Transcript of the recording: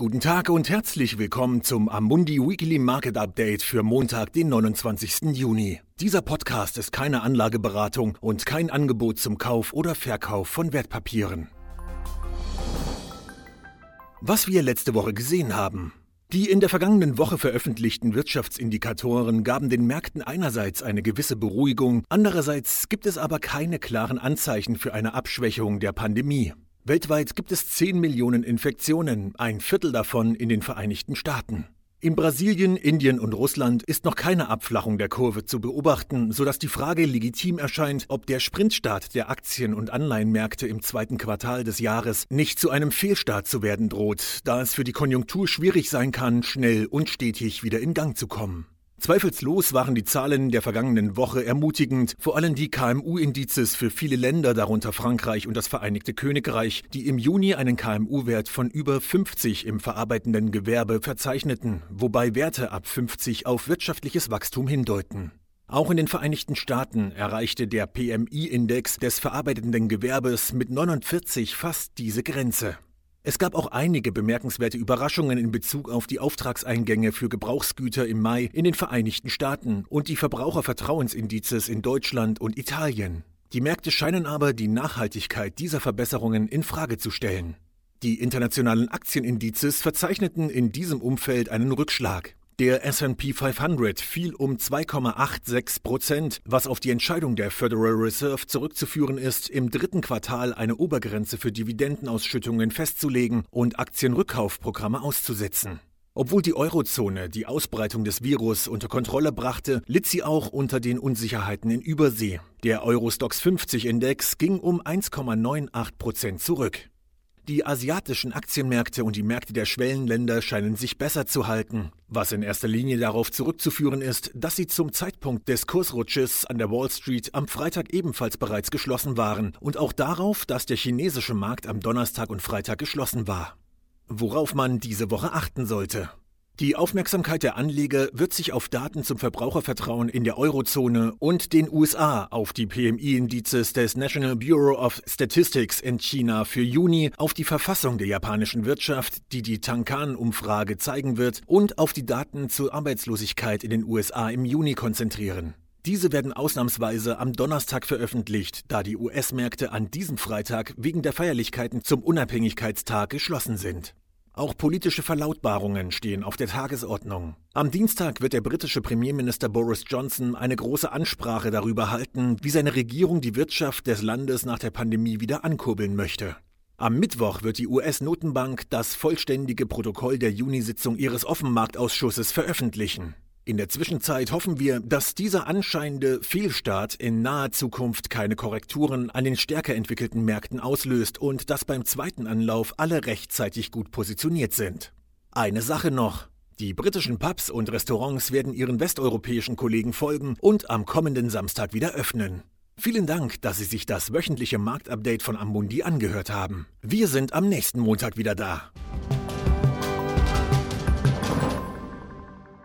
Guten Tag und herzlich willkommen zum Amundi Weekly Market Update für Montag, den 29. Juni. Dieser Podcast ist keine Anlageberatung und kein Angebot zum Kauf oder Verkauf von Wertpapieren. Was wir letzte Woche gesehen haben. Die in der vergangenen Woche veröffentlichten Wirtschaftsindikatoren gaben den Märkten einerseits eine gewisse Beruhigung, andererseits gibt es aber keine klaren Anzeichen für eine Abschwächung der Pandemie. Weltweit gibt es 10 Millionen Infektionen, ein Viertel davon in den Vereinigten Staaten. In Brasilien, Indien und Russland ist noch keine Abflachung der Kurve zu beobachten, sodass die Frage legitim erscheint, ob der Sprintstart der Aktien- und Anleihenmärkte im zweiten Quartal des Jahres nicht zu einem Fehlstart zu werden droht, da es für die Konjunktur schwierig sein kann, schnell und stetig wieder in Gang zu kommen. Zweifellos waren die Zahlen der vergangenen Woche ermutigend, vor allem die KMU-Indizes für viele Länder, darunter Frankreich und das Vereinigte Königreich, die im Juni einen KMU-Wert von über 50 im verarbeitenden Gewerbe verzeichneten, wobei Werte ab 50 auf wirtschaftliches Wachstum hindeuten. Auch in den Vereinigten Staaten erreichte der PMI-Index des verarbeitenden Gewerbes mit 49 fast diese Grenze. Es gab auch einige bemerkenswerte Überraschungen in Bezug auf die Auftragseingänge für Gebrauchsgüter im Mai in den Vereinigten Staaten und die Verbrauchervertrauensindizes in Deutschland und Italien. Die Märkte scheinen aber die Nachhaltigkeit dieser Verbesserungen in Frage zu stellen. Die internationalen Aktienindizes verzeichneten in diesem Umfeld einen Rückschlag. Der SP 500 fiel um 2,86 Prozent, was auf die Entscheidung der Federal Reserve zurückzuführen ist, im dritten Quartal eine Obergrenze für Dividendenausschüttungen festzulegen und Aktienrückkaufprogramme auszusetzen. Obwohl die Eurozone die Ausbreitung des Virus unter Kontrolle brachte, litt sie auch unter den Unsicherheiten in Übersee. Der Eurostox 50 Index ging um 1,98 Prozent zurück. Die asiatischen Aktienmärkte und die Märkte der Schwellenländer scheinen sich besser zu halten, was in erster Linie darauf zurückzuführen ist, dass sie zum Zeitpunkt des Kursrutsches an der Wall Street am Freitag ebenfalls bereits geschlossen waren und auch darauf, dass der chinesische Markt am Donnerstag und Freitag geschlossen war. Worauf man diese Woche achten sollte. Die Aufmerksamkeit der Anleger wird sich auf Daten zum Verbrauchervertrauen in der Eurozone und den USA, auf die PMI-Indizes des National Bureau of Statistics in China für Juni, auf die Verfassung der japanischen Wirtschaft, die die Tankan-Umfrage zeigen wird, und auf die Daten zur Arbeitslosigkeit in den USA im Juni konzentrieren. Diese werden ausnahmsweise am Donnerstag veröffentlicht, da die US-Märkte an diesem Freitag wegen der Feierlichkeiten zum Unabhängigkeitstag geschlossen sind. Auch politische Verlautbarungen stehen auf der Tagesordnung. Am Dienstag wird der britische Premierminister Boris Johnson eine große Ansprache darüber halten, wie seine Regierung die Wirtschaft des Landes nach der Pandemie wieder ankurbeln möchte. Am Mittwoch wird die US-Notenbank das vollständige Protokoll der Junisitzung ihres Offenmarktausschusses veröffentlichen. In der Zwischenzeit hoffen wir, dass dieser anscheinende Fehlstart in naher Zukunft keine Korrekturen an den stärker entwickelten Märkten auslöst und dass beim zweiten Anlauf alle rechtzeitig gut positioniert sind. Eine Sache noch. Die britischen Pubs und Restaurants werden ihren westeuropäischen Kollegen folgen und am kommenden Samstag wieder öffnen. Vielen Dank, dass Sie sich das wöchentliche Marktupdate von Amundi angehört haben. Wir sind am nächsten Montag wieder da.